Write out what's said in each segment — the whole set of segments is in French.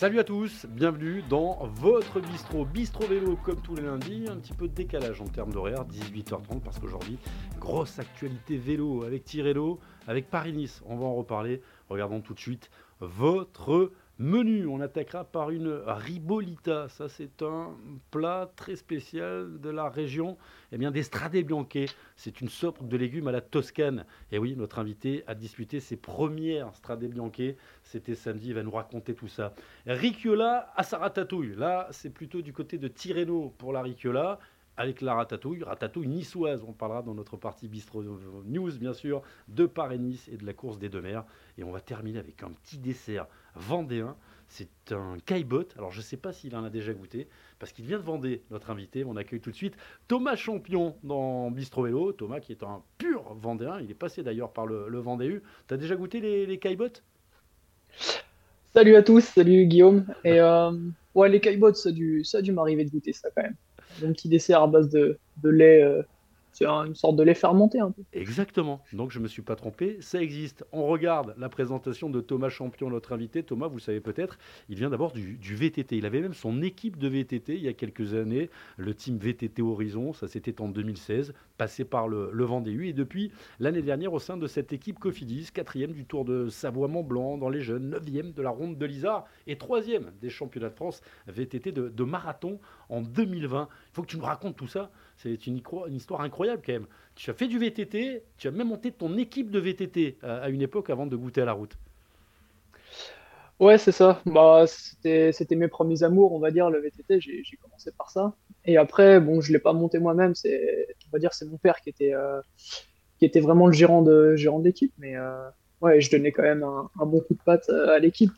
Salut à tous, bienvenue dans votre bistrot, bistrot vélo comme tous les lundis, un petit peu de décalage en termes d'horaire, 18h30 parce qu'aujourd'hui, grosse actualité vélo avec Tirello, avec Paris-Nice, on va en reparler, regardons tout de suite votre Menu, on attaquera par une ribolita. Ça, c'est un plat très spécial de la région eh bien, des Strade Bianche. C'est une sorte de légumes à la Toscane. Et oui, notre invité a disputé ses premières Strade Bianche. C'était samedi, il va nous raconter tout ça. Riciola à sa ratatouille. Là, c'est plutôt du côté de Tirreno pour la Riciola avec la ratatouille, ratatouille niçoise. On parlera dans notre partie Bistro News, bien sûr, de Paris-Nice et de la course des deux mers. Et on va terminer avec un petit dessert vendéen. C'est un caillebotte. Alors, je ne sais pas s'il en a déjà goûté, parce qu'il vient de Vendée, notre invité. On accueille tout de suite Thomas Champion dans Bistro Vélo. Thomas, qui est un pur vendéen. Il est passé d'ailleurs par le, le Vendée Tu as déjà goûté les, les Salut à tous, salut Guillaume. Et euh, les caillebottes, ça a dû, dû m'arriver de goûter ça quand même un petit dessert à base de, lait euh, c'est une sorte de lait fermenté un peu. Exactement. Donc je ne me suis pas trompé. Ça existe. On regarde la présentation de Thomas Champion, notre invité. Thomas, vous savez peut-être, il vient d'abord du, VTT. Il avait même son équipe de VTT il y a quelques années, le team VTT Horizon. Ça c'était en 2016, passé par le, le Vendée U. Et depuis l'année dernière, au sein de cette équipe Cofidis, quatrième du Tour de Savoie-Mont-Blanc dans les jeunes, neuvième de la Ronde de l'Isard et troisième des championnats de France VTT de marathon en 2020. Il faut que tu nous racontes tout ça. C'est une, histoire incroyable quand même. Tu as fait du VTT, tu as même monté ton équipe de VTT à, une époque avant de goûter à la route. Ouais, c'est ça. Bah, c'était mes premiers amours, on va dire, le VTT. J'ai commencé par ça. Et après, bon, je l'ai pas monté moi-même. C'est, on va dire, c'est mon père qui était, euh, qui était vraiment le gérant de gérant d'équipe. Mais euh, ouais, je donnais quand même un, bon coup de patte euh, à l'équipe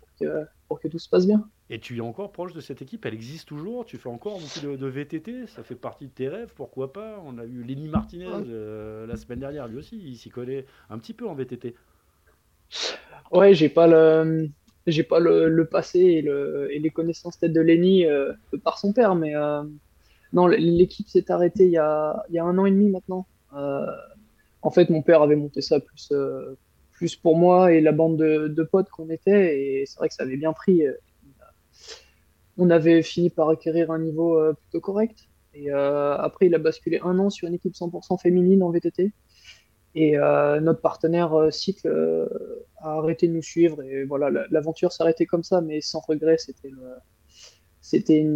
pour que tout se passe bien. Et tu es encore proche de cette équipe, elle existe toujours, tu fais encore beaucoup de, VTT, ça fait partie de tes rêves, pourquoi pas On a eu Lenny Martinez euh, la semaine dernière, lui aussi, il s'y connaît un petit peu en VTT. Ouais, j'ai pas le j'ai pas le, passé et, le, et, les connaissances peut-être de Lenny euh, par son père, mais euh, non, l'équipe s'est arrêtée il y, a, il y, a, un an et demi maintenant. en fait, mon père avait monté ça plus, plus pour moi et la bande de, potes qu'on était, et c'est vrai que ça avait bien pris on avait fini par acquérir un niveau euh, plutôt correct. Et euh, après, il a basculé un an sur une équipe 100% féminine en VTT. Et euh, notre partenaire Cycle a arrêté de nous suivre. Et voilà, l'aventure s'arrêtait comme ça, mais sans regret. C'était c'était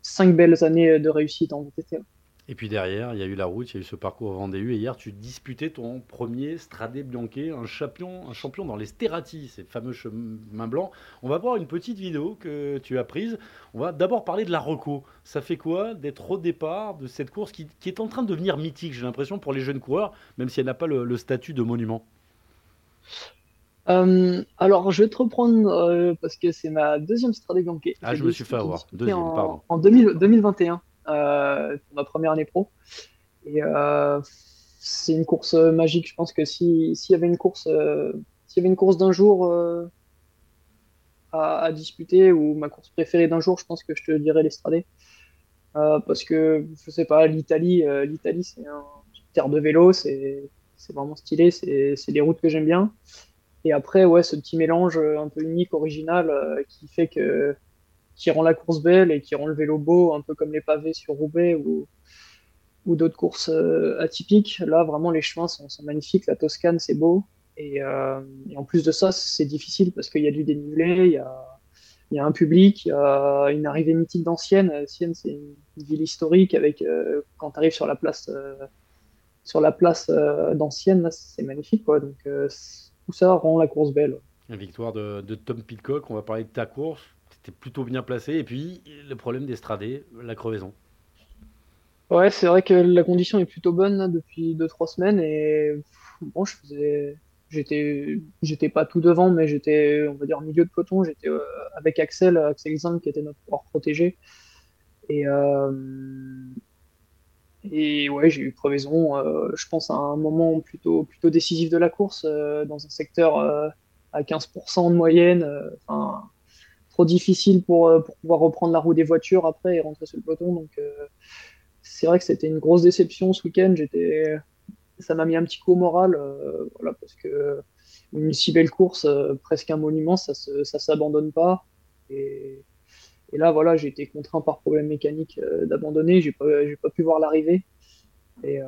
cinq belles années de réussite en VTT. Et puis derrière, il y a eu la route, il y a eu ce parcours au Vendée U. Et hier, tu disputais ton premier Stradé Bianche, un champion, un champion dans les Sterati, ces fameux chemins blancs. On va voir une petite vidéo que tu as prise. On va d'abord parler de la Reco. Ça fait quoi d'être au départ de cette course qui, est en train de devenir mythique, j'ai l'impression, pour les jeunes coureurs, même si elle n'a pas le, statut de monument? Euh, alors, je vais te reprendre euh, parce que c'est ma deuxième Stradé Bianche. Ah, je me suis fait avoir. Deuxième, en, pardon. En 2021. Euh, pour ma première année pro. Et euh, c'est une course magique. Je pense que s'il y avait une course, euh, s'il y avait une course d'un jour à, disputer ou ma course préférée d'un jour, je pense que je te dirais l'Estradé. parce que je sais pas, l'Italie, l'Italie c'est un terre de vélo, c'est vraiment stylé, c'est des routes que j'aime bien. Et après, ouais, ce petit mélange un peu unique, original, qui fait que qui rend la course belle et qui rend le vélo beau, un peu comme les pavés sur Roubaix ou, d'autres courses euh, atypiques. Là, vraiment, les chemins sont, magnifiques. La Toscane, c'est beau. Euh, et, en plus de ça, c'est difficile parce qu'il y a du dénivelé, il y a, un public, il y a une arrivée mythique d'Ancienne. Ancienne, c'est une, ville historique avec, euh, quand tu arrives sur la place, sur la d'Ancienne, c'est magnifique. Quoi. Donc, tout ça rend la course belle. La victoire de, de Tom Pitcock, on va parler de ta course plutôt bien placé. Et puis, le problème d'Estradé, la crevaison. Ouais, c'est vrai que la condition est plutôt bonne depuis 2-3 semaines. Et bon, je faisais. J'étais, pas tout devant, mais j'étais, on va dire, milieu de peloton. J'étais euh, avec Axel, Axel Zang, qui était notre pouvoir protégé. Et, euh, et ouais, j'ai eu crevaison, euh, je pense, à un moment plutôt, plutôt décisif de la course, dans un secteur à 15% de moyenne. Trop difficile pour, euh, pour, pouvoir reprendre la roue des voitures après et rentrer sur le peloton. Donc, euh, c'est vrai que c'était une grosse déception ce week-end. J'étais, ça m'a mis un petit coup au moral, euh, voilà, parce que une si belle course, presque un monument, ça ne ça s'abandonne pas. Et, là, voilà, j'ai été contraint par problème mécanique d'abandonner. J'ai pas, pas pu voir l'arrivée. Et,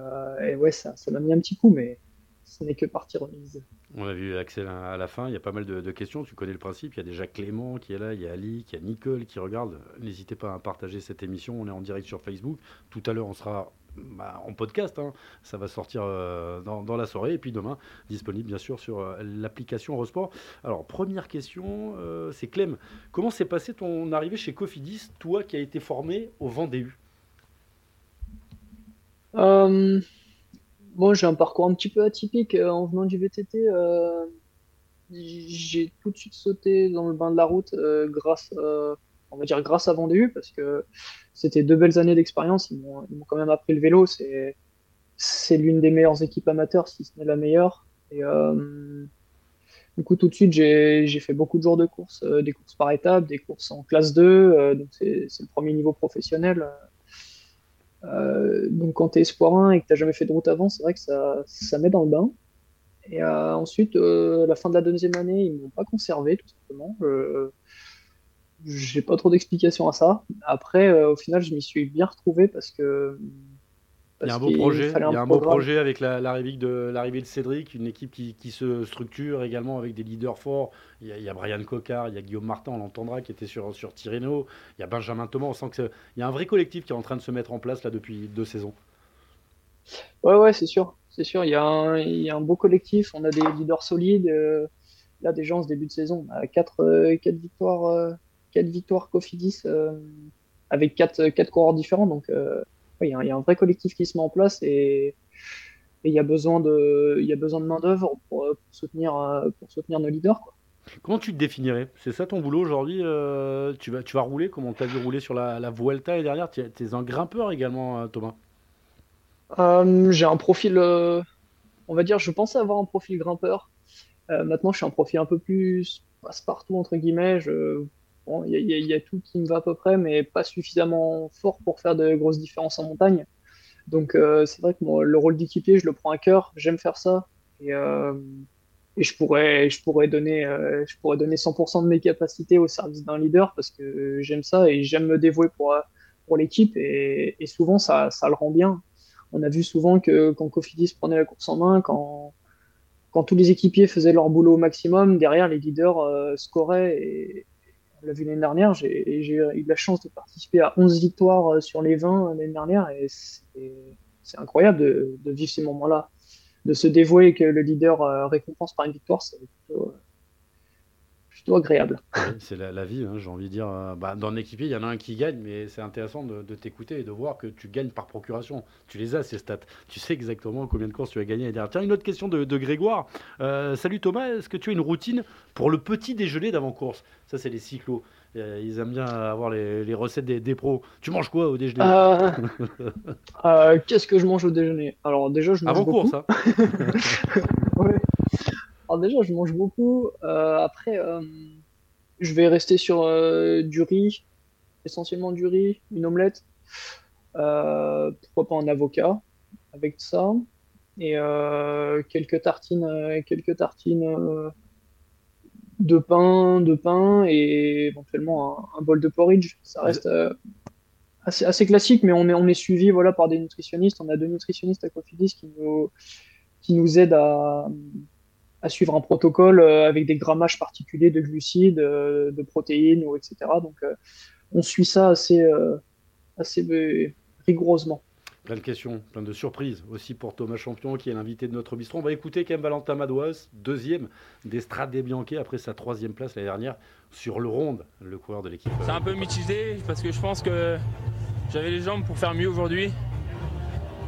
ouais, ça, ça m'a mis un petit coup, mais ce n'est que partie remise. On a vu Axel à la fin, il y a pas mal de, questions, tu connais le principe, il y a déjà Clément qui est là, il y a Ali, il y a Nicole qui regarde. N'hésitez pas à partager cette émission, on est en direct sur Facebook. Tout à l'heure, on sera bah, en podcast, hein. ça va sortir euh, dans, la soirée, et puis demain, disponible bien sûr sur euh, l'application Eurosport. Alors, première question, euh, c'est Clem, comment s'est passé ton arrivée chez Cofidis, toi qui as été formé au Vendée Bon, j'ai un parcours un petit peu atypique. Euh, en venant du VTT, euh, j'ai tout de suite sauté dans le bain de la route euh, grâce, on va dire grâce à Vendée parce que c'était deux belles années d'expérience. Ils m'ont quand même appris le vélo. C'est c'est l'une des meilleures équipes amateurs, si ce n'est la meilleure. Et du coup, tout de suite, j'ai fait beaucoup de jours de course, des courses par étapes, des courses en classe 2. donc, c'est le premier niveau professionnel. Euh, donc quand tu es espoir 1 et que tu n'as jamais fait de route avant, c'est vrai que ça, ça met dans le bain. Et euh, ensuite, euh, à la fin de la deuxième année, ils m'ont pas conservé, tout simplement. J'ai pas trop d'explications à ça. Après, au final, je m'y suis bien retrouvé parce que il y a un beau projet, il y a un beau projet avec l'arrivée de, de Cédric, une équipe qui, se structure également avec des leaders forts. Il y a, Brian Cocard, il y a Guillaume Martin, on l'entendra, qui était sur, sur Tirreno. Il y a Benjamin Thomas, on sent qu'il y a un vrai collectif qui est en train de se mettre en place là depuis deux saisons. Ouais, ouais, c'est sûr. C'est sûr, il y, a un, il y, a un, beau collectif, on a des leaders solides. Euh, là, déjà, en ce début de saison, on a 4, euh, victoires, euh, quatre victoires Cofidis avec 4, quatre coureurs différents. Donc, il y, a un vrai collectif qui se met en place et il y a besoin de, il a besoin de main-d'œuvre pour, soutenir, pour soutenir nos leaders. Comment tu te définirais? C'est ça ton boulot aujourd'hui euh, tu, vas, tu vas rouler? Comme on t'a vu rouler sur la, la Vuelta et derrière Tu es, un grimpeur également, euh, Thomas euh, J'ai un profil, on va dire, je pensais avoir un profil grimpeur. maintenant, je suis un profil un peu plus passe-partout, entre guillemets. Je, il y, a tout qui me va à peu près, mais pas suffisamment fort pour faire de grosses différences en montagne. Donc euh, c'est vrai que le rôle d'équipier, je le prends à cœur, j'aime faire ça. Et, euh, et, je, pourrais, je, pourrais donner, euh, je pourrais donner 100% de mes capacités au service d'un leader parce que j'aime ça et j'aime me dévouer pour, pour l'équipe. Et, souvent, ça, ça le rend bien. On a vu souvent que quand Cofidis prenait la course en main, quand, quand tous les équipiers faisaient leur boulot au maximum, derrière, les leaders scoraient et, l'a vu l'année dernière, j'ai eu la chance de participer à 11 victoires euh, sur les 20 l'année dernière et c'est incroyable de, vivre ces moments-là. De se dévouer que le leader euh, récompense par une victoire, c'est plutôt, agréable. c'est la, vie, hein, j'ai envie de dire. Euh, bah, dans l'équipier, il y en a un qui gagne, mais c'est intéressant de, t'écouter et de voir que tu gagnes par procuration. Tu les as, ces stats. Tu sais exactement combien de courses tu as gagné derrière. Tiens, une autre question de, Grégoire. Euh, salut Thomas, est-ce que tu as une routine pour le petit déjeuner d'avant-course? Ça, c'est les cyclos. Euh, ils aiment bien avoir les, recettes des, pros. Tu manges quoi au déjeuner? Qu'est-ce que je mange au déjeuner? Alors déjà, je mange Avant course, hein ouais. Alors déjà, je mange beaucoup. Euh, après, euh, je vais rester sur euh, du riz, essentiellement du riz, une omelette. pourquoi pas un avocat avec ça et quelques tartines, quelques tartines de pain, de pain et éventuellement un, bol de porridge. Ça reste assez, assez, classique, mais on est, on est suivi voilà par des nutritionnistes. On a deux nutritionnistes à Cofidis qui nous qui nous aident à à suivre un protocole euh, avec des grammages particuliers de glucides, euh, de protéines, etc. Donc, euh, on suit ça assez, assez rigoureusement. Plein de questions, plein de surprises aussi pour Thomas Champion qui est l'invité de notre bistrot. On va écouter quand même Valentin Madouas, deuxième d'Estrade des Bianchi après sa troisième place l'année dernière sur le ronde, le coureur de l'équipe. C'est un peu mitigé parce que je pense que j'avais les jambes pour faire mieux aujourd'hui.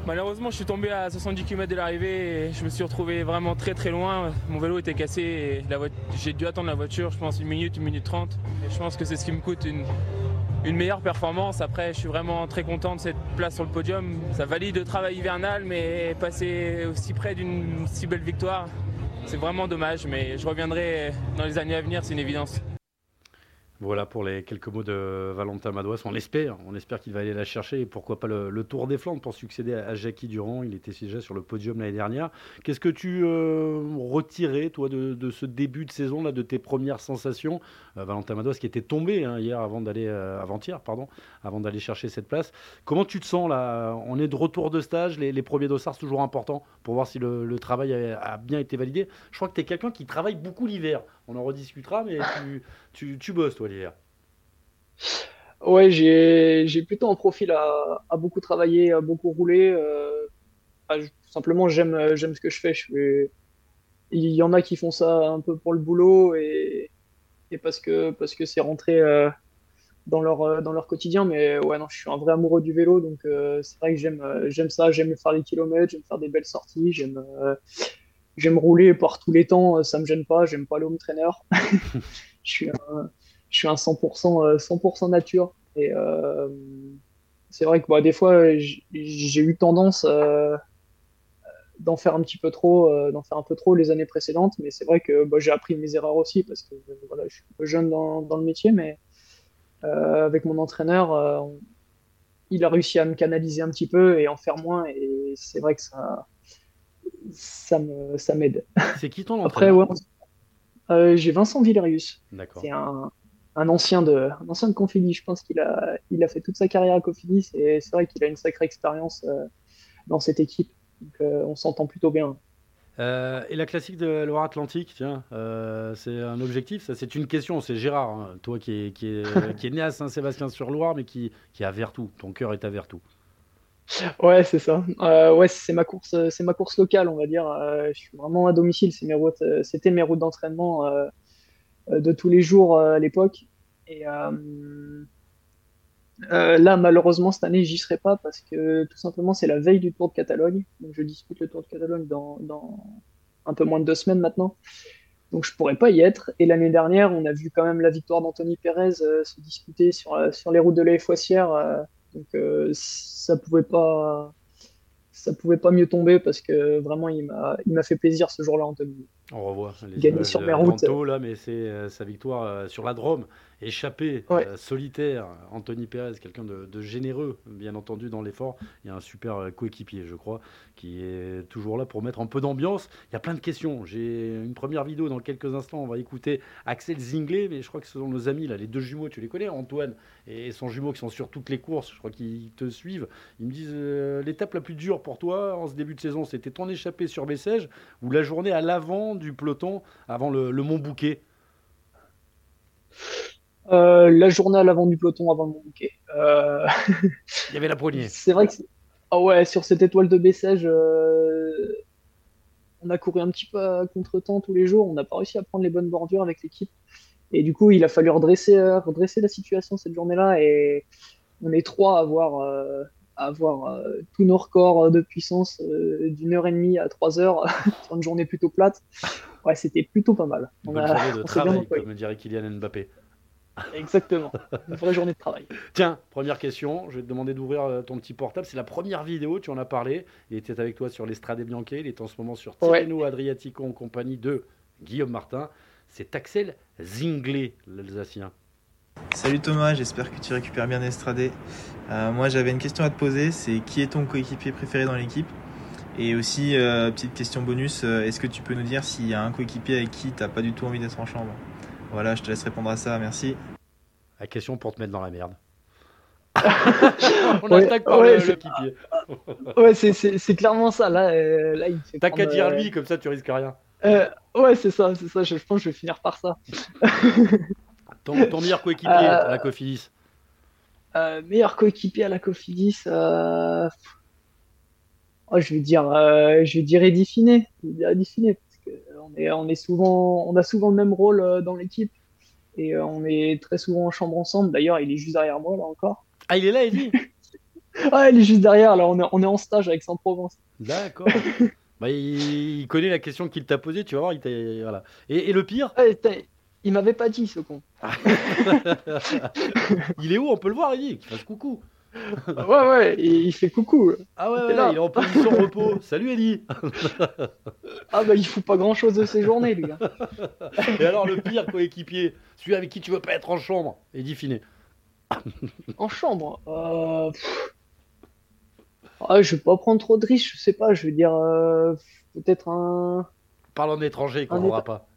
Malheureusement, je suis tombé à 70 km de l'arrivée et je me suis retrouvé vraiment très très loin. Mon vélo était cassé et j'ai dû attendre la voiture, je pense, une minute, une minute trente. Je pense que c'est ce qui me coûte une, meilleure performance. Après, je suis vraiment très content de cette place sur le podium. Ça valide le travail hivernal, mais passer aussi près d'une si belle victoire, c'est vraiment dommage. Mais je reviendrai dans les années à venir, c'est une évidence. Voilà pour les quelques mots de Valentin Madouas. On l'espère, on espère qu'il va aller la chercher et pourquoi pas le, Tour des Flandres pour succéder à, Jackie Durand. Il était déjà sur le podium l'année dernière. Qu'est-ce que tu euh, retirais, toi, de, ce début de saison, là, de tes premières sensations? Euh, Valentin Madouas qui était tombé hein, hier avant d'aller, euh, avant-hier, pardon, avant d'aller chercher cette place. Comment tu te sens là? On est de retour de stage, les, premiers dossards, toujours important pour voir si le, travail a, bien été validé. Je crois que tu es quelqu'un qui travaille beaucoup l'hiver. On en rediscutera, mais tu, tu bosses, toi. Ouais, j'ai plutôt un profil à, beaucoup travailler, à beaucoup rouler. Euh, simplement, j'aime ce que je fais. Je Il y en a qui font ça un peu pour le boulot et, parce que parce c'est rentré euh, dans leur euh, dans leur quotidien. Mais ouais, non, je suis un vrai amoureux du vélo, donc c'est vrai que j'aime j'aime ça. J'aime faire les kilomètres, j'aime faire des belles sorties, j'aime j'aime rouler par tous les temps. Ça me gêne pas. J'aime pas le home trainer. je suis un je suis un 100%, 100% euh, nature. Et euh, c'est vrai que bah, des fois, j'ai eu tendance euh, d'en faire un petit peu trop, d'en faire un peu trop les années précédentes. Mais c'est vrai que bah, j'ai appris mes erreurs aussi parce que voilà, je suis un peu jeune dans, dans le métier, mais avec mon entraîneur, il a réussi à me canaliser un petit peu et en faire moins. Et c'est vrai que ça, ça me, ça m'aide. C'est qui ton entraîneur? Après, ouais, j'ai Vincent Villerius. D'accord. C'est un, un ancien de, un ancien de Confidis. Je pense qu'il a, il a fait toute sa carrière à Confidis et c'est vrai qu'il a une sacrée expérience euh, dans cette équipe. Donc euh, on s'entend plutôt bien. Euh, et la classique de Loire-Atlantique, tiens, c'est un objectif, ça c'est une question, c'est Gérard, hein. toi qui est, qui, est, qui est, né à Saint-Sébastien-sur-Loire, mais qui, qui est à Vertou, ton cœur est à Vertou. Ouais, c'est ça. ouais, c'est ma course, c'est ma course locale, on va dire. je suis vraiment à domicile. C'est mes routes, c'était mes routes d'entraînement de tous les jours à l'époque. Et euh, euh, là, malheureusement, cette année, j'y serai pas parce que tout simplement, c'est la veille du Tour de Catalogne. Donc, je dispute le Tour de Catalogne dans, un peu moins de deux semaines maintenant. Donc, je pourrais pas y être. Et l'année dernière, on a vu quand même la victoire d'Anthony Pérez euh, se disputer sur, sur les routes de la Foissière. donc, ça pouvait pas ça pouvait pas mieux tomber parce que vraiment il m'a fait plaisir ce jour-là Anthony. On revoit les sur mes routes. là mais c'est sa victoire sur la Drôme échappé, euh, solitaire. Anthony Perez, quelqu'un de, généreux, bien entendu, dans l'effort. Il y a un super euh, coéquipier, je crois, qui est toujours là pour mettre un peu d'ambiance. Il y a plein de questions. J'ai une première vidéo dans quelques instants. On va écouter Axel Zinglet, mais je crois que ce sont nos amis, là, les deux jumeaux, tu les connais, Antoine et son jumeau qui sont sur toutes les courses. Je crois qu'ils te suivent. Ils me disent euh, l'étape la plus dure pour toi en ce début de saison, c'était ton échappée sur Bessèges ou la journée à l'avant du peloton avant le, le Mont Bouquet? Euh, la journée à l'avant du peloton avant mon bouquet. Euh, Il y avait la poignée. C'est vrai que ah ouais, sur cette étoile de Bessèges, euh, on a couru un petit peu à contre-temps tous les jours. On n'a pas réussi à prendre les bonnes bordures avec l'équipe. Et du coup, il a fallu redresser, redresser la situation cette journée-là. Et on est trois à avoir, à avoir tous nos records de puissance d'une heure et demie à trois heures sur une journée plutôt plate. Ouais, c'était plutôt pas mal. On a, de travail, comme dirait Kylian Mbappé. Exactement. Une vraie journée de travail. Tiens, première question. Je vais te demander d'ouvrir euh, ton petit portable. C'est la première vidéo, tu en as parlé. Il était avec toi sur l'Estrade Bianche. Il est en ce moment sur Tirreno Adriatico en compagnie de Guillaume Martin. C'est Axel Zinglet, l'Alsacien. Salut Thomas, j'espère que tu récupères bien Estrade. Euh, moi j'avais une question à te poser, c'est qui est ton coéquipier préféré dans l'équipe? Et aussi, euh, petite question bonus, est-ce que tu peux nous dire s'il y a un coéquipier avec qui tu n'as pas du tout envie d'être en chambre? Voilà, je te laisse répondre à ça, merci. La question pour te mettre dans la merde. On attaque par ouais, le, ouais, c'est clairement ça. Là, euh, là il T'as qu'à dire lui, euh, comme ça tu risques rien. Euh, ouais, c'est ça, c'est ça. Je, pense que je vais finir par ça. ton, meilleur coéquipier à la Cofidis Meilleur coéquipier à la Cofidis oh, Je vais dire, je vais dire Edifiné. Vais dire Edifiné on est souvent, on a souvent le même rôle euh, dans l'équipe et euh, on est très souvent en chambre ensemble. D'ailleurs, il est juste derrière moi là encore. Ah, il est là, Eddie Ouais, il est juste derrière. Là, on est, on est en stage avec Saint-Provence. D'accord. bah, il, connaît la question qu'il t'a posée, tu vas voir. Il voilà. et, le pire? Il m'avait pas dit ce con. il est où? On peut le voir, Eddie Qu'il fasse coucou. Ouais, ouais, il, il fait coucou. Ah ouais, là. il est en position repos. Salut Ellie Ah bah il fout pas grand chose de ses journées, lui. hein. Et alors le pire coéquipier, celui avec qui tu veux pas être en chambre, Eddie Finet. En chambre. Euh... Ah, je vais pas prendre trop de risques, je sais pas, je vais dire euh, peut-être un. Parle en étranger, qu'on n'aura état- pas.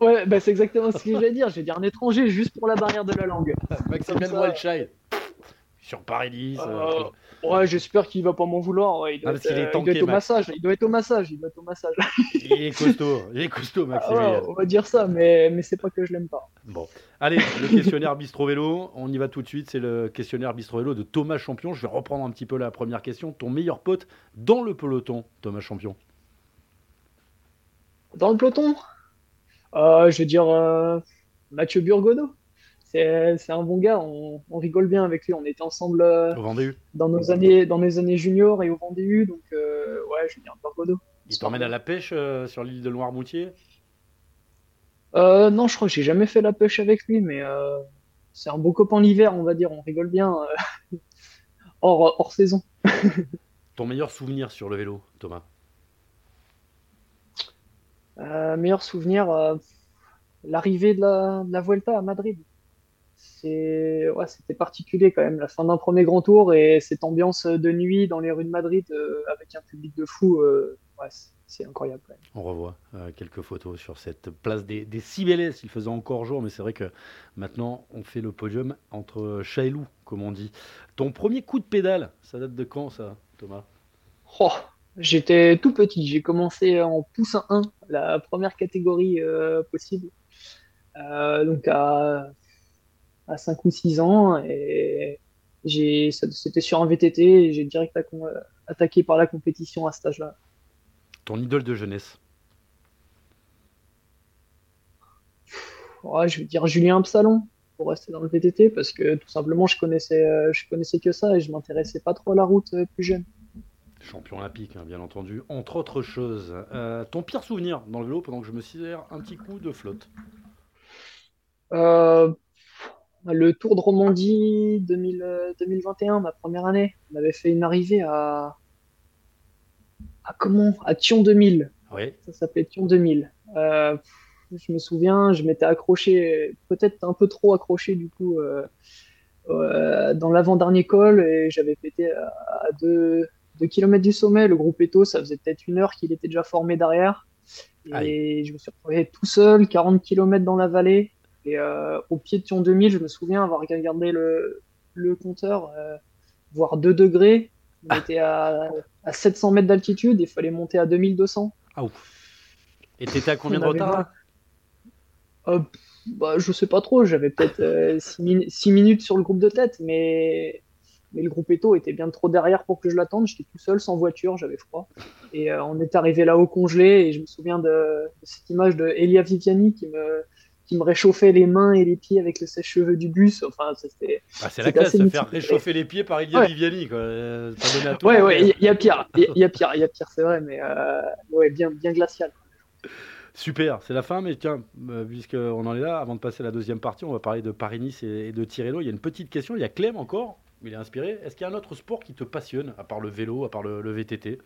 Ouais, bah c'est exactement ce que j'allais dire. Je vais dire un étranger juste pour la barrière de la langue. Maximilian ça. Wildchild. Sur Paris-Nice. Euh, Ouais, j'espère qu'il va pas m'en vouloir. ouais, il, doit Ah, être, est il tanké, doit être au massage. Il doit être au massage. Il doit être au massage. Il est costaud, il est costaud, Ah ouais, Maximilien. on va dire ça, mais, mais c'est pas que je l'aime pas. Bon, allez, le questionnaire Bistro Vélo, on y va tout de suite. C'est le questionnaire Bistro Vélo de Thomas Champion. Je vais reprendre un petit peu la première question. Ton meilleur pote dans le peloton, Thomas Champion? Dans le peloton, euh, je vais dire euh, Mathieu Burgodeau. C'est un bon gars. On, on rigole bien avec lui. On était ensemble euh, dans nos années dans mes années juniors et au Vendée U. Donc euh, ouais, je vais dire Burgodeau. Il t'emmène à la pêche euh, sur l'île de Noirmoutier? Euh, non, je crois que j'ai jamais fait la pêche avec lui, mais euh, c'est un beau copain l'hiver, on va dire. On rigole bien euh, hors, hors saison. Ton meilleur souvenir sur le vélo, Thomas? Euh, meilleur souvenir, euh, l'arrivée de la, de la Vuelta à Madrid. Ouais, c'était particulier quand même, la fin d'un premier grand tour et cette ambiance de nuit dans les rues de Madrid euh, avec un public de fou, euh, ouais, c'est, incroyable quand même. On revoit euh, quelques photos sur cette place des, des Cibélès. Il faisait encore jour, mais c'est vrai que maintenant, on fait le podium entre chat et loup, comme on dit. Ton premier coup de pédale, ça date de quand, ça, Thomas? Oh, j'étais tout petit, j'ai commencé en poussin 1, la première catégorie possible, Euh, donc à, à 5 ou 6 ans, et c'était sur un VTT, et j'ai direct euh, attaqué par la compétition à cet âge-là. Ton idole de jeunesse je vais dire Julien Absalon pour rester dans le VTT, parce que tout simplement je connaissais, euh, je connaissais que ça et je m'intéressais pas trop à la route euh, plus jeune. Champion olympique, hein, bien entendu, entre autres choses. Euh, ton pire souvenir dans le vélo pendant que je me sers un petit coup de flotte? Euh, le Tour de Romandie 2000, euh, 2021, ma première année, on avait fait une arrivée à, à comment? À Thion 2000. Oui. Ça s'appelait Thion 2000. Euh, je me souviens, je m'étais accroché, peut-être un peu trop accroché du coup, euh, euh, dans l'avant-dernier col et j'avais pété à, à 2 km du sommet. Le groupe Eto, ça faisait peut-être une heure qu'il était déjà formé derrière. Et je me suis retrouvé tout seul, 40 km dans la vallée. Et euh, au pied de Thion 2000, je me souviens avoir regardé le, le compteur, euh, voir 2 degrés. On était à, à 700 mètres d'altitude, il fallait monter à 2200. Ah ouf. Et t'étais à combien de retard Euh, bah, je sais pas trop, j'avais peut-être 6 minutes sur le groupe de tête, mais, mais le groupe Eto était bien trop derrière pour que je l'attende. J'étais tout seul, sans voiture, j'avais froid. Et euh, on est arrivé là-haut congelé, et je me souviens de, de cette image de Elia Viviani qui me, qui me réchauffait les mains et les pieds avec le sèche-cheveux du bus. Enfin, c'était. Ah, C'est la classe, se faire réchauffer les pieds par Ilia Ouais. Viviani. Quoi. Euh, donné à Ouais, ouais, mais- il y, a pire, il y, a pire, il y a pire, c'est vrai, mais euh, ouais, bien, bien glacial. Super, c'est la fin, mais tiens, euh, puisqu'on en est là, avant de passer à la deuxième partie, on va parler de Paris-Nice et, de Tirreno. Il y a une petite question, il y a Clem encore, il est inspiré. Est-ce qu'il y a un autre sport qui te passionne, à part le vélo, à part le, le VTT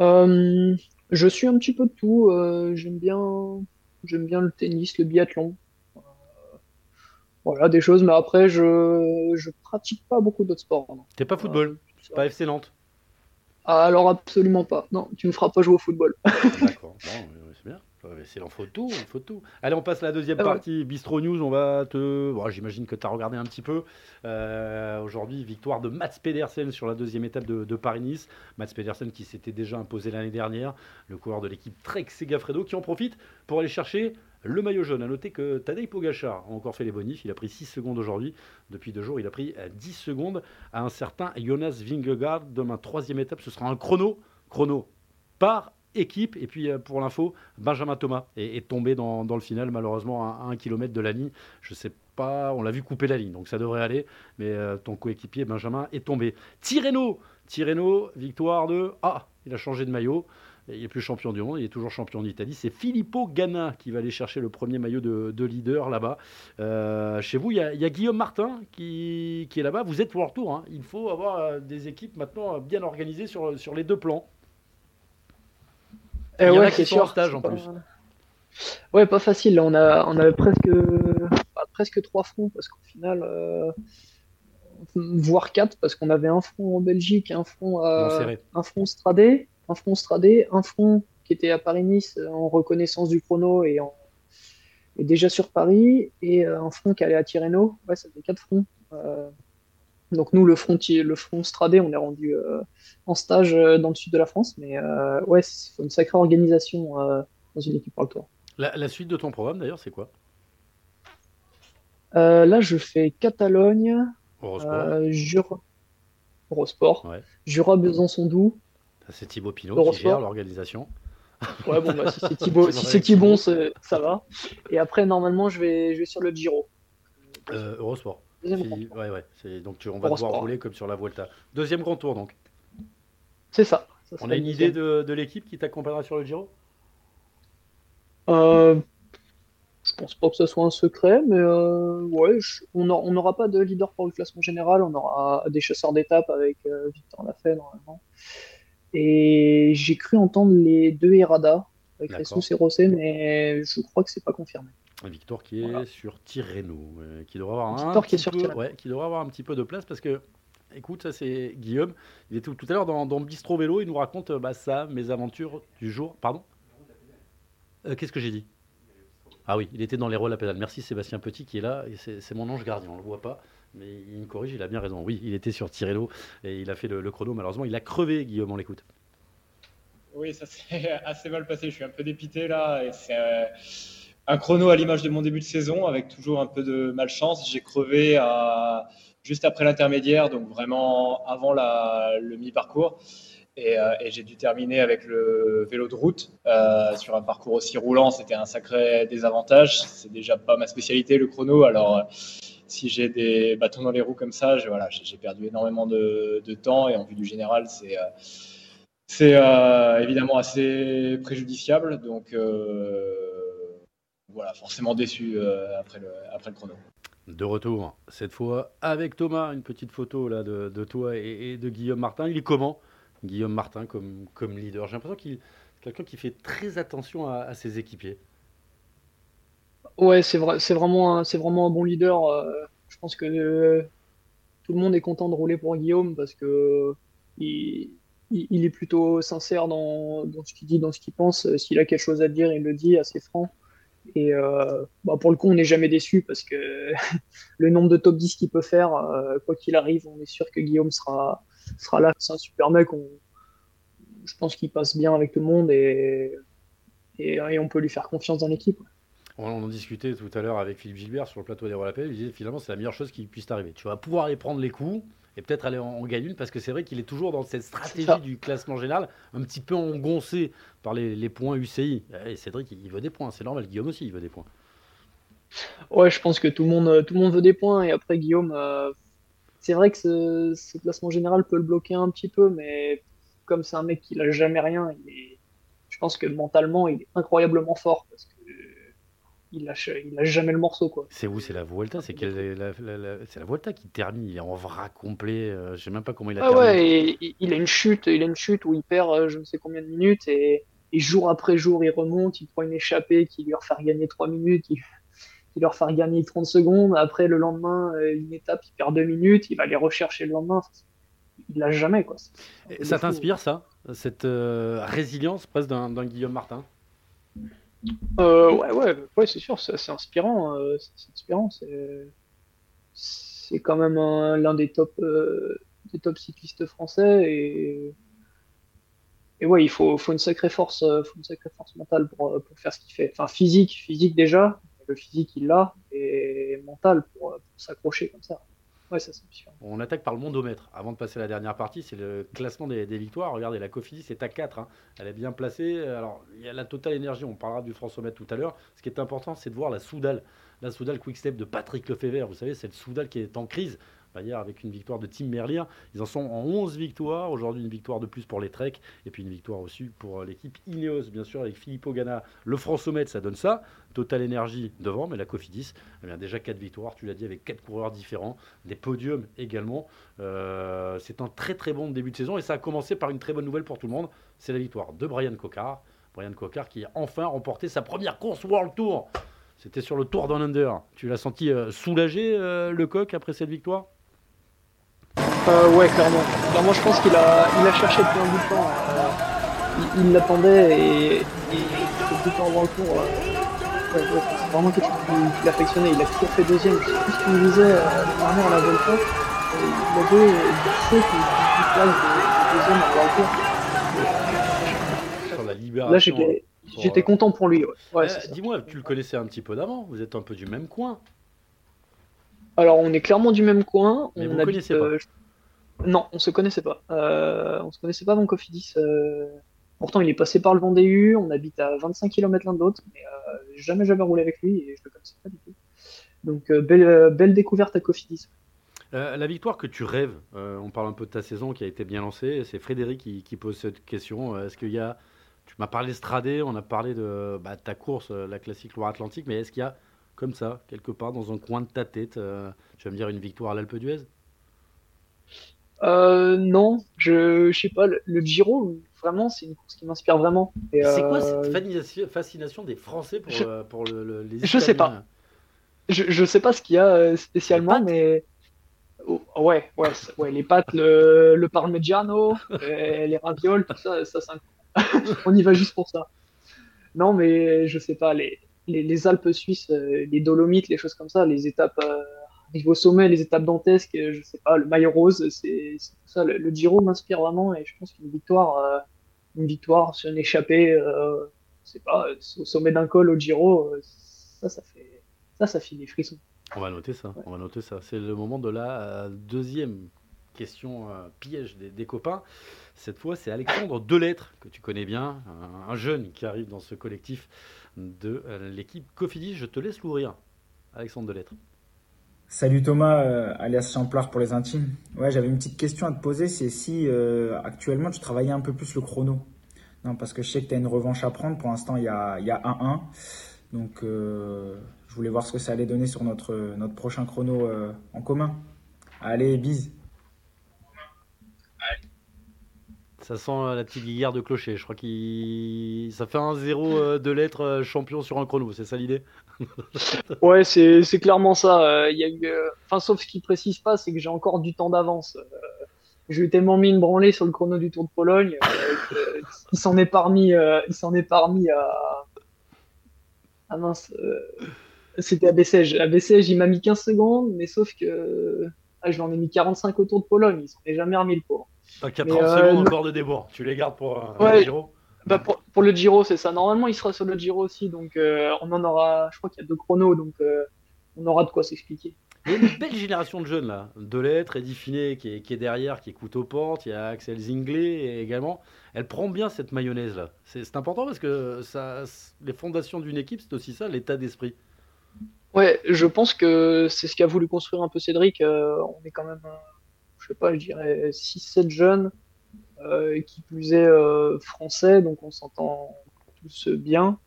Euh, je suis un petit peu de tout. euh, j'aime bien, j'aime bien le tennis, le biathlon. Euh, voilà, des choses, mais après, je, je pratique pas beaucoup d'autres sports. T'es pas football, c'est pas FC Nantes Ah, alors absolument pas. Non, tu me feras pas jouer au football. D'accord, bon, euh, c'est. Euh, C'est il en tout. Allez, on passe à la deuxième Ah ouais. partie. Bistro News, on va te. Bon, J'imagine que tu as regardé un petit peu. Euh, Aujourd'hui, victoire de Mats Pedersen sur la deuxième étape de, de Paris-Nice. Mats Pedersen qui s'était déjà imposé l'année dernière, le coureur de l'équipe Trek Segafredo, qui en profite pour aller chercher le maillot jaune. À noter que Tadej Pogacar a encore fait les bonifs. Il a pris 6 secondes aujourd'hui. Depuis deux jours, il a pris euh, 10 secondes à un certain Jonas Vingegaard. Demain, troisième étape, ce sera un chrono. Chrono par équipe. Et puis, euh, pour l'info, Benjamin Thomas est, tombé dans, le final, malheureusement, à 1 km de la ligne. Je sais pas, on l'a vu couper la ligne, donc ça devrait aller. Mais euh, ton coéquipier, Benjamin, est tombé. Tirreno Tirreno, victoire de. Ah, il a changé de maillot. Il n'est plus champion du monde, il est toujours champion d'Italie. C'est Filippo Ganna qui va aller chercher le premier maillot de, leader là-bas. Euh, chez vous, il y, a, Guillaume Martin qui, est là-bas. Vous êtes pour retour. Hein. Il faut avoir des équipes maintenant bien organisées sur les deux plans. Et il y en a qui sont en stage en plus. Ouais, pas facile. on a, on avait presque, presque trois fronts parce qu'au final, euh, voire quatre parce qu'on avait un front en Belgique, un front, un front Stradé, un front Stradé, un front qui était à Paris-Nice en reconnaissance du chrono et, en, et déjà sur Paris, et euh, un front qui allait à Tirreno. Ouais, ça fait quatre fronts. Euh, donc nous, le front, le front Stradé, on est rendu en stage dans le sud de la France, mais ouais, c'est une sacrée organisation dans une équipe par le tour. La, suite de ton programme, d'ailleurs, c'est quoi? Euh, Là, je fais Catalogne, euh, Jura, Eurosport, Jura Besançon-Doux. C'est Thibaut Pinot qui gère l'organisation. Ouais, bon, bah, si c'est Thibaut, si c'est Thibaut ça va. Et après, normalement, je vais, je vais sur le Giro. Euh, Eurosport. ouais, ouais. Donc, tu, on va devoir rouler comme sur la Vuelta. Deuxième grand tour, donc. C'est ça. on a une idée de, de l'équipe qui t'accompagnera sur le Giro? Euh, je pense pas que ce soit un secret, mais euh, ouais, on n'aura pas de leader pour le classement général, on aura des chasseurs d'étape avec euh, Victor Lafay normalement. Et j'ai cru entendre les deux Errada avec Ressus et Rosset, mais je crois que c'est pas confirmé. Victor qui est sur Tirreno, qui devrait avoir un petit peu, ouais, qui devrait avoir un petit peu de place parce que écoute, ça c'est Guillaume. Il était tout, à l'heure dans, dans, Bistro Vélo, il nous raconte bah, ça, mes aventures du jour. Pardon? Euh, qu'est-ce que j'ai dit? Ah oui, il était dans les rôles à pédale. Merci Sébastien Petit qui est là. C'est mon ange gardien, on ne le voit pas. Mais il me corrige, il a bien raison. Oui, il était sur Tirello et il a fait le, chrono. Malheureusement, il a crevé, Guillaume, on l'écoute. Oui, ça s'est assez mal passé. Je suis un peu dépité là. c'est euh, un chrono à l'image de mon début de saison avec toujours un peu de malchance. J'ai crevé juste après l'intermédiaire, donc vraiment avant le mi-parcours. Euh, et, j'ai dû terminer avec le vélo de route euh, sur un parcours aussi roulant. C'était un sacré désavantage. C'est déjà pas ma spécialité le chrono. Alors euh, si j'ai des bâtons dans les roues comme ça, voilà, j'ai perdu énormément de, temps et en vue du général, c'est évidemment assez préjudiciable. Donc voilà, forcément déçu après le chrono. De retour, cette fois avec Thomas, une petite photo de, toi et, de Guillaume Martin. Il est comment Guillaume Martin comme, leader? J'ai l'impression qu'il est quelqu'un qui fait très attention à, ses équipiers. Ouais, c'est vrai, vraiment, un, bon leader. Euh, je pense que euh, tout le monde est content de rouler pour Guillaume parce que il, est plutôt sincère dans, ce qu'il dit, dans ce qu'il pense. S'il a quelque chose à dire, il le dit assez franc. Et euh, bah, pour le coup, on n'est jamais déçu parce que le nombre de top 10 qu'il peut faire, quoi qu'il arrive, on est sûr que Guillaume sera, sera là. C'est un super mec. je pense qu'il passe bien avec tout le monde et, et, on peut lui faire confiance dans l'équipe. On en discutait tout à l'heure avec Philippe Gilbert sur le plateau des Rollapel. Il disait finalement c'est la meilleure chose qui puisse t'arriver. Tu vas pouvoir aller prendre les coups et peut-être aller en, gagner une parce que c'est vrai qu'il est toujours dans cette stratégie du classement général, un petit peu engoncé par les, points UCI. Et Cédric, il veut des points, c'est normal. Guillaume aussi, il veut des points. Ouais, je pense que tout le monde, tout le monde veut des points et après Guillaume, euh, c'est vrai que ce, classement général peut le bloquer un petit peu, mais comme c'est un mec qui n'a jamais rien, je pense que mentalement, il est incroyablement fort parce que il lâche, il lâche jamais le morceau. quoi. C'est où C'est la Vuelta? C'est la, la, Vuelta qui termine. Il est en vrac complet. Je euh, je sais même pas comment il a ah Ouais, il a une chute. Il a une chute où il perd euh, je ne sais combien de minutes et, jour après jour, il remonte. Il prend une échappée qui lui refait gagner 3 minutes qui leur faire gagner 30 secondes. Après, le lendemain, euh, une étape, il perd deux minutes, il va les rechercher le lendemain. Il lâche jamais. Quoi. ça t'inspire, ça? Cette euh, résilience presque d'un Guillaume Martin? Euh, ouais, ouais, ouais c'est sûr, c'est inspirant. c'est inspirant. C'est quand même l'un des top, des top cyclistes français et et ouais, il faut, faut, une sacrée force, faut une sacrée force mentale pour, pour faire ce qu'il fait. Enfin, physique, physique déjà, le physique il l'a et mental pour, s'accrocher comme ça. C'est On attaque par le mondomètre. Avant de passer à la dernière partie, c'est le classement des, victoires. Regardez, la Cofidis est à 4. Hein. Elle est bien placée. Alors, il y a la totale énergie. On parlera du Françomètre tout à l'heure. Ce qui est important, c'est de voir la Soudal. La Soudal Quick Step de Patrick Lefebvre. Vous savez, c'est le Soudal qui est en crise. Hier avec une victoire de Team Merlier. Ils en sont en 11 victoires. Aujourd'hui, une victoire de plus pour les Trek et puis une victoire aussi pour l'équipe Ineos, bien sûr, avec Philippe Ogana. Le France-Sommet, ça donne ça. Total Energy devant, mais la Cofidis, eh déjà 4 victoires, tu l'as dit, avec 4 coureurs différents, des podiums également. Euh, c'est un très très bon début de saison et ça a commencé par une très bonne nouvelle pour tout le monde. C'est la victoire de Brian Cocard. Brian Cocard qui a enfin remporté sa première course World Tour. C'était sur le Tour Down Under. Tu l'as senti euh, soulagé, euh, le coq, après cette victoire? Euh, Ouais, clairement. Clairement, je pense qu'il a, il a cherché depuis un bout de temps. Euh, il l'attendait et, et tout le temps avant le tour. Euh, ouais, ouais, c'est vraiment quelque chose qu'il affectionnait. Il a toujours fait deuxième. Je sais plus ce qu'il me disait euh, dernièrement à la Volta. Il avait ceux qui place de, de deuxième avant le tour. Sur la libération. Là, j'étais. J'étais content pour lui. Ouais. Ouais, euh, Dis-moi, tu le connaissais un petit peu d'avant Vous êtes un peu du même coin Alors, on est clairement du même coin. Mais on vous habite, connaissez pas euh, Non, on se connaissait pas. Euh, on se connaissait pas avant Cofidis. Euh... Pourtant, il est passé par le Vendée. On habite à 25 km l'un de l'autre. Mais euh, jamais, jamais roulé avec lui et je le connaissais pas du tout. Donc, euh, belle, euh, belle découverte à Cofidis. La victoire que tu rêves, on parle un peu de ta saison qui a été bien lancée, c'est Frédéric qui, pose cette question. Est-ce qu'il y a, tu m'as parlé Stradé, on a parlé de, bah, de ta course, la classique Loire-Atlantique, mais est-ce qu'il y a comme ça, quelque part dans un coin de ta tête, tu vas me dire une victoire à l'Alpe d'Huez? Euh, non, je, je sais pas. Le, le Giro, vraiment, c'est une course qui m'inspire vraiment. C'est quoi euh, cette fascination, fascination des Français pour, je- euh, pour le, le- les je sais pas. je, je sais pas ce qu'il y a euh, spécialement, mais Oh, ouais, ouais, ouais, les pâtes, le, le parmigiano, euh, les ravioles, tout ça, ça, on y va juste pour ça. Non, mais je sais pas, les, les, les Alpes suisses, euh, les Dolomites, les choses comme ça, les étapes euh, arrivées au sommet, les étapes dantesques, euh, je sais pas, le maillot rose, c'est ça. Le, Giro m'inspire vraiment et je pense qu'une victoire, euh, une victoire sur une échappée, euh, je sais pas, au sommet d'un col au Giro, euh, ça, ça fait, ça, ça fait des frissons. On va noter ça. On va noter ça. C'est le moment de la euh, deuxième question euh, piège des, copains. Cette fois, c'est Alexandre Delettre, que tu connais bien, un, un jeune qui arrive dans ce collectif de euh, l'équipe Cofidis. Je te laisse l'ouvrir. Alexandre Delettre. Salut Thomas, euh, alias Champlard pour les intimes. Ouais, j'avais une petite question à te poser, c'est si euh, actuellement tu travaillais un peu plus le chrono. Non, parce que je sais que tu as une revanche à prendre. Pour l'instant, il y a, y a 1-1. Donc, euh, je voulais voir ce que ça allait donner sur notre, prochain chrono en commun. Allez, bise. Ça sent la petite guerre de clocher. Je crois qu'il. Ça fait un zéro euh, de lettres champion sur un chrono. C'est ça l'idée? Ouais, c'est c'est clairement ça. Euh, Il y a eu, euh, enfin, sauf ce qu'il précise pas, c'est que j'ai encore du temps d'avance. Euh, je lui ai tellement mis une branlée sur le chrono du Tour de Pologne. euh, que il s'en est parmi, il s'en est parmi à. Ah mince, c'était à Bessèges. À Bessèges, il m'a mis 15 secondes, mais sauf que ah, je lui en ai mis 45 au Tour de Pologne. Il s'en est jamais remis le pauvre. 30 euh, secondes le- encore de débours. Tu les gardes pour Ouais. le Giro Bah pour, pour le Giro, c'est ça. Normalement, il sera sur le Giro aussi, donc euh, on en aura. Je crois qu'il y a deux chronos, donc euh, on aura de quoi s'expliquer. Il y a une belle génération de jeunes là. Delettre, Eddie Finet qui est, qui est derrière, qui écoute aux portes. Il y a Axel Zinglet également. Elle prend bien cette mayonnaise là. C'est important parce que ça, les fondations d'une équipe, c'est aussi ça, l'état d'esprit. Ouais, je pense que c'est ce qu'a voulu construire un peu Cédric. Euh, on est quand même, je sais pas, je dirais 6-7 jeunes, qui plus est euh, français, donc on s'entend tous bien.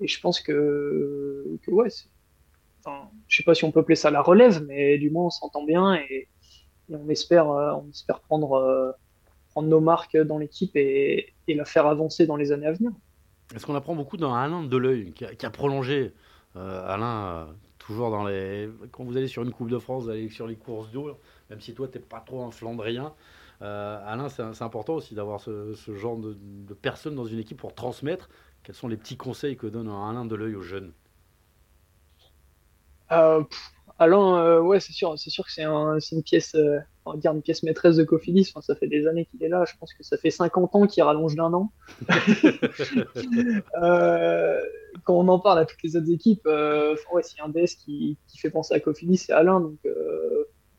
Et je pense que, ouais, enfin, je sais pas si on peut appeler ça la relève, mais du moins on s'entend bien et, on espère, euh, on espère prendre, euh, nos marques dans l'équipe et, la faire avancer dans les années à venir. Est-ce qu'on apprend beaucoup dans Alain Deleuil qui a, prolongé euh, Alain, euh, toujours dans les. Quand vous allez sur une Coupe de France, vous allez sur les courses d'eau, même si toi, t'es pas trop un Flandrien. Euh, Alain, c'est important aussi d'avoir ce, ce genre de, de personnes dans une équipe pour transmettre. Quels sont les petits conseils que donne Alain Deleuil aux jeunes Euh, pff, Alain, euh, ouais, c'est sûr, c'est sûr que c'est un, c'est une pièce, euh, on va dire une pièce maîtresse de Cofidis. Enfin, ça fait des années qu'il est là. Je pense que ça fait 50 ans qu'il rallonge d'un an. Quand on en parle à toutes les autres équipes, ouais, s'il y a un DS qui, qui fait penser à Cofidis, c'est Alain. Donc,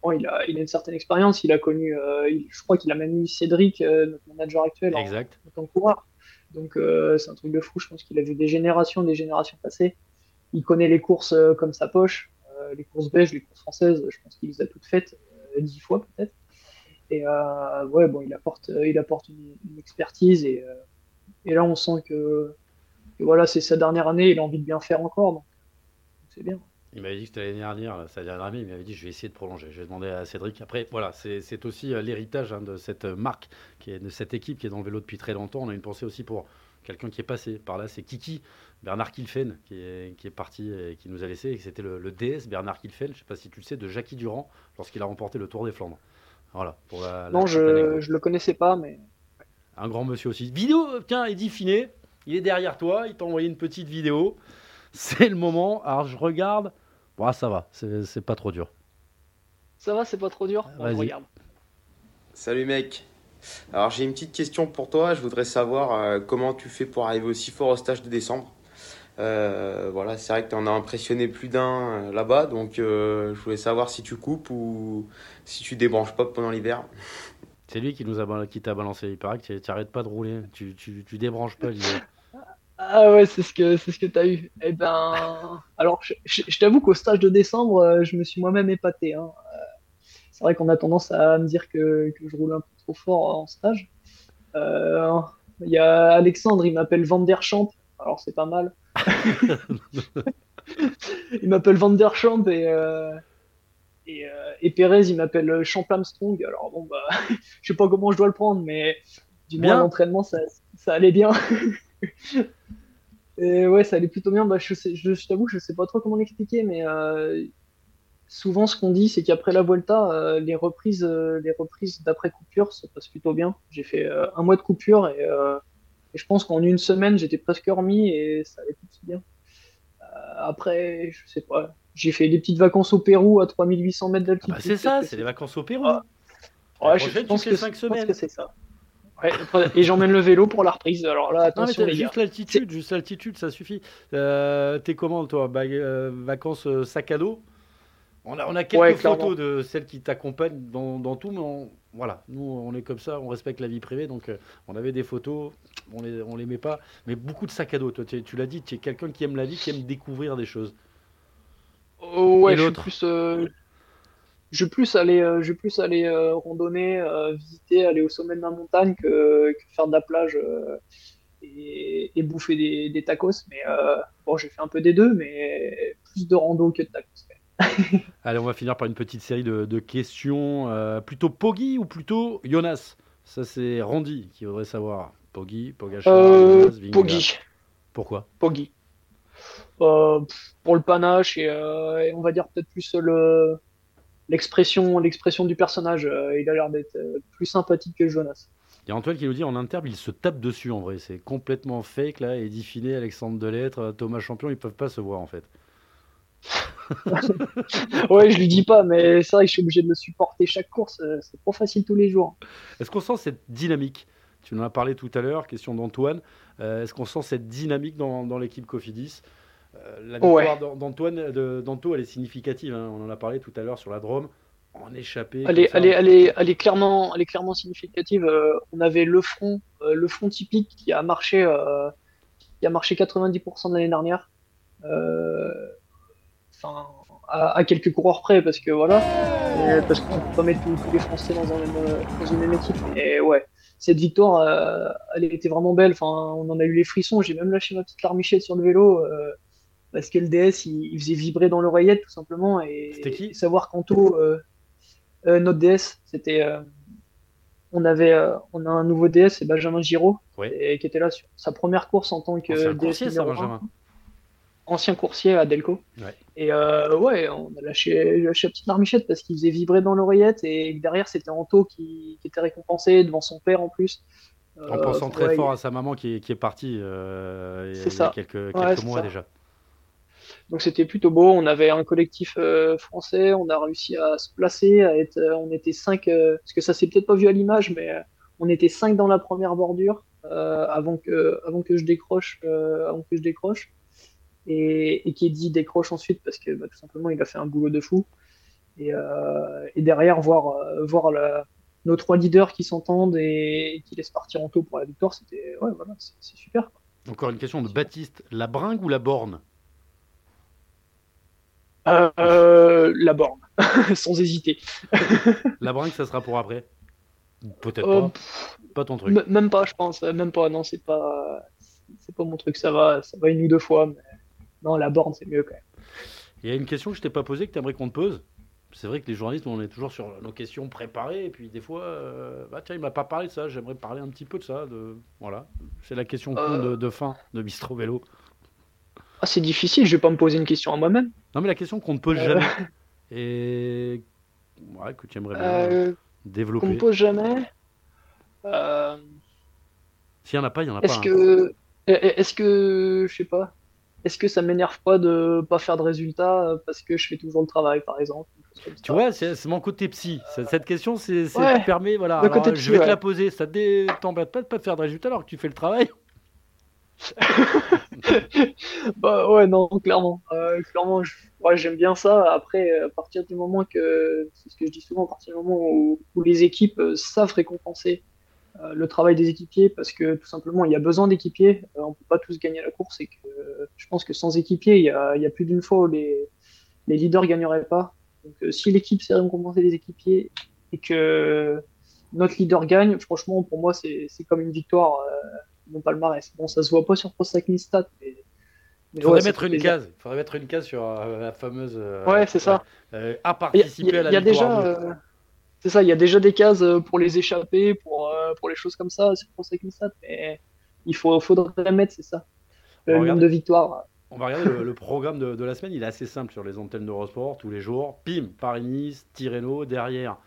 bon, il a, il a une certaine expérience. Il a connu, euh, il- je crois qu'il a même eu Cédric, euh, notre manager actuel, Exact. en tant que coureur. Donc euh, c'est un truc de fou. Je pense qu'il a vu des générations, des générations passées. Il connaît les courses euh, comme sa poche, Euh, les courses belges, les courses françaises. Je pense qu'il les a toutes faites. Euh, dix fois peut-être. Et ouais, bon, il apporte, il apporte une, expertise et, et, là on sent que, voilà, c'est sa dernière année, il a envie de bien faire encore, donc c'est bien. Il m'avait dit que c'était l'année dernière, sa dernière année, il m'avait dit je vais essayer de prolonger. Je vais demander à Cédric. Après, voilà, c'est aussi l'héritage hein, de cette marque, qui est, de cette équipe qui est dans le vélo depuis très longtemps. On a une pensée aussi pour quelqu'un qui est passé par là, c'est Kiki, Bernard Kilfen, qui est, qui est parti et qui nous a laissé. C'était le, DS Bernard Kilfen, je ne sais pas si tu le sais, de Jackie Durand, lorsqu'il a remporté le Tour des Flandres. Voilà. Pour la, non, je ne le connaissais pas, mais. Un grand monsieur aussi. Vidéo, tiens, Eddie Finet, il est derrière toi, il t'a envoyé une petite vidéo. C'est le moment. Alors, je regarde. Bon, ça va, c'est pas trop dur. Ça va, c'est pas trop dur On regarde. Salut, mec. Alors j'ai une petite question pour toi. Je voudrais savoir euh, comment tu fais pour arriver aussi fort au stage de décembre. Euh, voilà, c'est vrai que tu en as impressionné plus d'un euh, là-bas, donc je voulais savoir si tu coupes ou si tu débranches pas pendant l'hiver. C'est lui qui nous a qui t'a balancé. Il paraît que tu n'arrêtes pas de rouler. Tu, tu, tu débranches pas l'hiver. Ah ouais, c'est ce que c'est ce que t'as eu. Eh ben, alors je, t'avoue qu'au stage de décembre, je me suis moi-même épaté. Hein. C'est vrai qu'on a tendance à me dire que, que je roule un peu fort en stage. Euh, il y a Alexandre, il m'appelle Vanderchamp, alors c'est pas mal. il m'appelle Vanderchamp et, euh, et, euh, et, Pérez, il m'appelle Champ Armstrong. Alors bon, bah, je sais pas comment je dois le prendre, mais du moins l'entraînement, ça, ça, allait bien. et ouais, ça allait plutôt bien. Bah, je, sais, je, t'avoue, je sais pas trop comment l'expliquer, mais souvent ce qu'on dit, c'est qu'après la Volta, euh, les reprises, euh, les reprises d'après coupure se passent plutôt bien. J'ai fait euh, un mois de coupure et, je pense qu'en une semaine, j'étais presque remis et ça allait tout bien. après, je sais pas, j'ai fait des petites vacances au Pérou à 3800 mètres d'altitude. Ah bah, c'est ça, c'est des vacances au Pérou. Ah. Ouais, je, pense que, que c'est ça. Et j'emmène le vélo pour la reprise. Alors là, attention. Non, juste l'altitude, juste l'altitude, ça suffit. T'es comment, toi Vacances sac à dos? On a, quelques photos de celles qui t'accompagnent dans, tout, mais voilà, nous on est comme ça, on respecte la vie privée, donc euh, on avait des photos, on les, on les met pas, mais beaucoup de sacs à dos. Toi, tu, l'as dit, tu es quelqu'un qui aime la vie, qui aime découvrir des choses. Oh, ouais, je plus, euh, je plus aller, euh, je plus aller randonner, visiter, aller au sommet de la montagne que, faire de la plage et, bouffer des, des tacos. Mais bon, j'ai fait un peu des deux, mais plus de rando que de tacos. Allez, on va finir par une petite série de, questions. Euh, plutôt Poggy ou plutôt Jonas? Ça, c'est Randy qui voudrait savoir. Poggy, Pogacar, euh, Poggy. Pourquoi? Poggy. Euh, pour le panache et, on va dire peut-être plus le l'expression l'expression du personnage. il a l'air d'être plus sympathique que Jonas. Il y a Antoine qui nous dit en interbe, il se tape dessus en vrai. C'est complètement fake là. Eddie Finet, Alexandre Delettre, Thomas Champion, ils peuvent pas se voir en fait. ouais, je lui dis pas, mais c'est vrai que je suis obligé de le supporter chaque course. Euh, c'est pas facile tous les jours. Est-ce qu'on sent cette dynamique? Tu en as parlé tout à l'heure, question d'Antoine. Euh, est-ce qu'on sent cette dynamique dans, dans l'équipe Cofidis? euh, La victoire d'Antoine, d'Anto, elle est significative. Hein. On en a parlé tout à l'heure sur la Drôme. En échappé. Elle est, elle, est, elle, est, elle est, clairement, elle est clairement significative. on avait le front, le front typique qui a marché, qui a marché 90% de l'année dernière. Euh, enfin, à, quelques coureurs près, parce que voilà, parce qu'on peut pas mettre tous, les Français dans, un dans, une même équipe. Et ouais, cette victoire, euh, elle était vraiment belle. Enfin, on en a eu les frissons. J'ai même lâché ma petite larmichette sur le vélo. Euh, parce que le DS, il, faisait vibrer dans l'oreillette tout simplement. Et c'était qui? Savoir qu'Anto, euh, notre DS, c'était, on avait, on a un nouveau DS, c'est Benjamin Giraud, et, qui était là sur sa première course en tant que DS numéro Benjamin ancien coursier à Delco. Et euh, ouais, on a lâché, lâché la petite marmichette parce qu'il faisait vibrer dans l'oreillette et derrière c'était Anto qui, qui, était récompensé devant son père en plus. en euh, pensant très fort à sa maman qui est, qui est partie euh, il, y a quelques, quelques mois déjà. Donc c'était plutôt beau. On avait un collectif français, on a réussi à se placer, à être, on était cinq, parce que ça s'est peut-être pas vu à l'image, mais on était cinq dans la première bordure avant que, avant que je décroche, avant que je décroche et, qui est dit décroche ensuite parce que bah, tout simplement il a fait un boulot de fou. Et, euh, derrière, voir, euh, voir nos trois leaders qui s'entendent et, qui laissent partir en taux pour la victoire, c'était ouais, voilà, c'est super. Encore une question de Baptiste la bringue ou la borne euh, Euh, la borne, sans hésiter. la brinque, ça sera pour après Peut-être Euh, pas. Pas ton truc. Même pas, je pense. Même pas. Non, c'est pas, c'est pas mon truc. Ça va, ça va une ou deux fois. Mais... Non, la borne, c'est mieux quand même. Il y a une question que je t'ai pas posée que tu aimerais qu'on te pose. C'est vrai que les journalistes, on est toujours sur nos questions préparées. Et puis des fois, euh, bah tiens, il m'a pas parlé de ça. J'aimerais parler un petit peu de ça. De... Voilà. C'est la question Euh. de fin de Bistro Vélo. Ah, c'est difficile. Je vais pas me poser une question à moi-même. Non, mais la question qu'on ne pose Euh. jamais. Et. Ouais, que tu aimerais bien Euh, qu'on développer. me pose jamais. Euh, S'il n'y en a pas, il n'y en a pas. Est-ce hein. que, est-ce que, je sais pas, est-ce que ça m'énerve pas de pas faire de résultats euh, parce que je fais toujours le travail, par exemple Tu vois, c'est mon côté psy. Cette question, c'est Ouais. permet, voilà. Alors, je vais te la poser. Ça t'embête pas de pas faire de résultat alors que tu fais le travail Bah ouais, non, clairement. Euh, clairement, ouais, j'aime bien ça. Après, à partir du moment que, c'est ce que je dis souvent, à partir du moment où, où les équipes euh, savent récompenser euh, le travail des équipiers, parce que tout simplement, il y a besoin d'équipiers. Euh, on peut pas tous gagner la course et que euh, je pense que sans équipiers, il y a, y a plus d'une fois où les, les leaders gagneraient pas. Donc, euh, si l'équipe sait récompenser les équipiers et que notre leader gagne, franchement, pour moi, c'est comme une victoire. Euh, mon palmarès. Bon, ça se voit pas sur Pro Cycling mais, Il faudrait ouais, mettre une plaisir. case. Il faudrait mettre une case sur euh, la fameuse. euh, Ouais, c'est ça. euh, à Il y a, participer y a- à la il y a déjà, c'est ça, il y a déjà des cases pour les échapper, pour, euh, pour les choses comme ça sur Pro Cycling mais il faut, faudrait mettre, c'est ça, On le regarde. nombre de victoires. On va regarder le, le programme de, de la semaine. Il est assez simple sur les antennes d'Eurosport tous les jours. Pim, Paris-Nice, Tirreno. Derrière,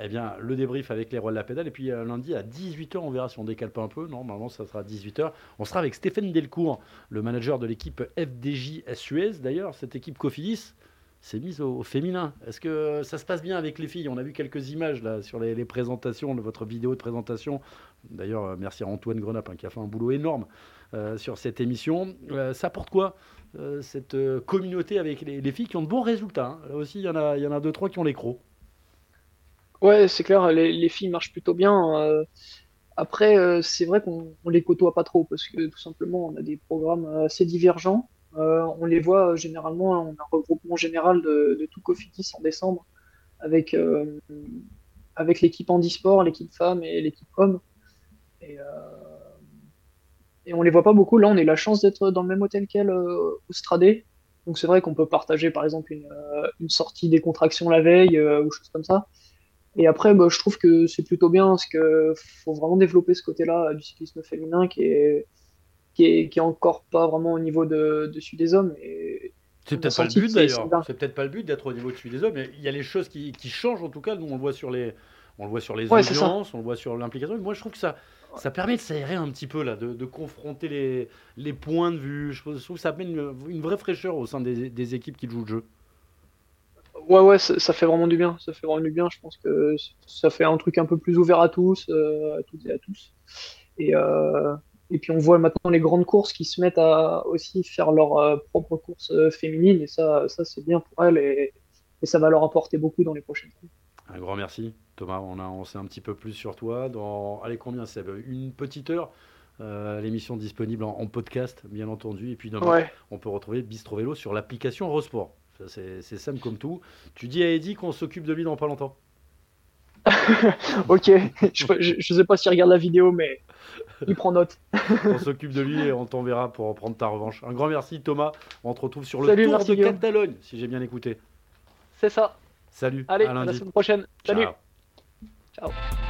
eh bien, le débrief avec les rois de la pédale. Et puis euh, lundi à 18h, on verra si on décale pas un peu. Normalement, ça sera 18h. On sera avec Stéphane Delcourt, le manager de l'équipe FDJ Suez. D'ailleurs, cette équipe Cofidis s'est mise au, féminin. Est-ce que ça se passe bien avec les filles? On a vu quelques images là sur les, présentations de votre vidéo de présentation. D'ailleurs, euh, merci à Antoine Grenap hein, qui a fait un boulot énorme euh, sur cette émission. Ça apporte quoi cette communauté avec les, les filles qui ont de bons résultats hein? Là aussi, il y, en a- il y en a deux, trois qui ont les crocs. Ouais, c'est clair, les, les filles marchent plutôt bien. euh. Après, euh, c'est vrai qu'on on les côtoie pas trop parce que tout simplement, on a des programmes assez divergents. Euh, on les voit généralement, on a un regroupement général de, de tout Cofidis en décembre avec, avec l'équipe handisport, l'équipe femmes et l'équipe hommes. Et, et on les voit pas beaucoup. Là, on a la chance d'être dans le même hôtel qu'elles euh, au Stradé. Donc c'est vrai qu'on peut partager par exemple une, une sortie des contractions la veille ou choses comme ça. Et après, bah, je trouve que c'est plutôt bien parce que faut vraiment développer ce côté-là du cyclisme féminin qui est, qui est, qui est encore pas vraiment au niveau de, de celui des hommes. Et C'est peut-être pas le but que c'est- c'est d'ailleurs. bien. C'est peut-être pas le but d'être au niveau de celui des hommes. Mais il y a les choses qui, qui changent en tout cas. Nous, on le voit sur les, on le voit sur les Ouais, audiences, on le voit sur l'implication. Moi, je trouve que ça, ça permet de s'aérer un petit peu là, de, de confronter les, les points de vue. Je trouve je trouve que ça amène une, une vraie fraîcheur au sein des, des équipes qui jouent le jeu. Ouais, ouais, ça, ça fait vraiment du bien. Ça fait vraiment du bien. Je pense que ça fait un truc un peu plus ouvert à tous, euh, à toutes et à tous. Et, euh, et puis on voit maintenant les grandes courses qui se mettent à aussi faire leur euh, propre course euh, féminine. Et ça, ça c'est bien pour elles et, et ça va leur apporter beaucoup dans les prochaines années. Un grand merci, Thomas. On a on sait un petit peu plus sur toi. Dans, allez, combien c'est Une petite heure. Euh, L'émission disponible en, en podcast, bien entendu. Et puis demain, Ouais. on peut retrouver Bistro Vélo sur l'application Eurosport. C'est simple comme tout. Tu dis à Eddy qu'on s'occupe de lui dans pas longtemps. Ok. je, je sais pas s'il regarde la vidéo, mais il prend note. On s'occupe de lui et on t'enverra pour prendre ta revanche. Un grand merci, Thomas. On te retrouve sur le Salut, Tour merci, de Guillaume. Catalogne, si j'ai bien écouté. C'est ça. Salut. Allez, à à la semaine prochaine. Salut. Ciao. Ciao.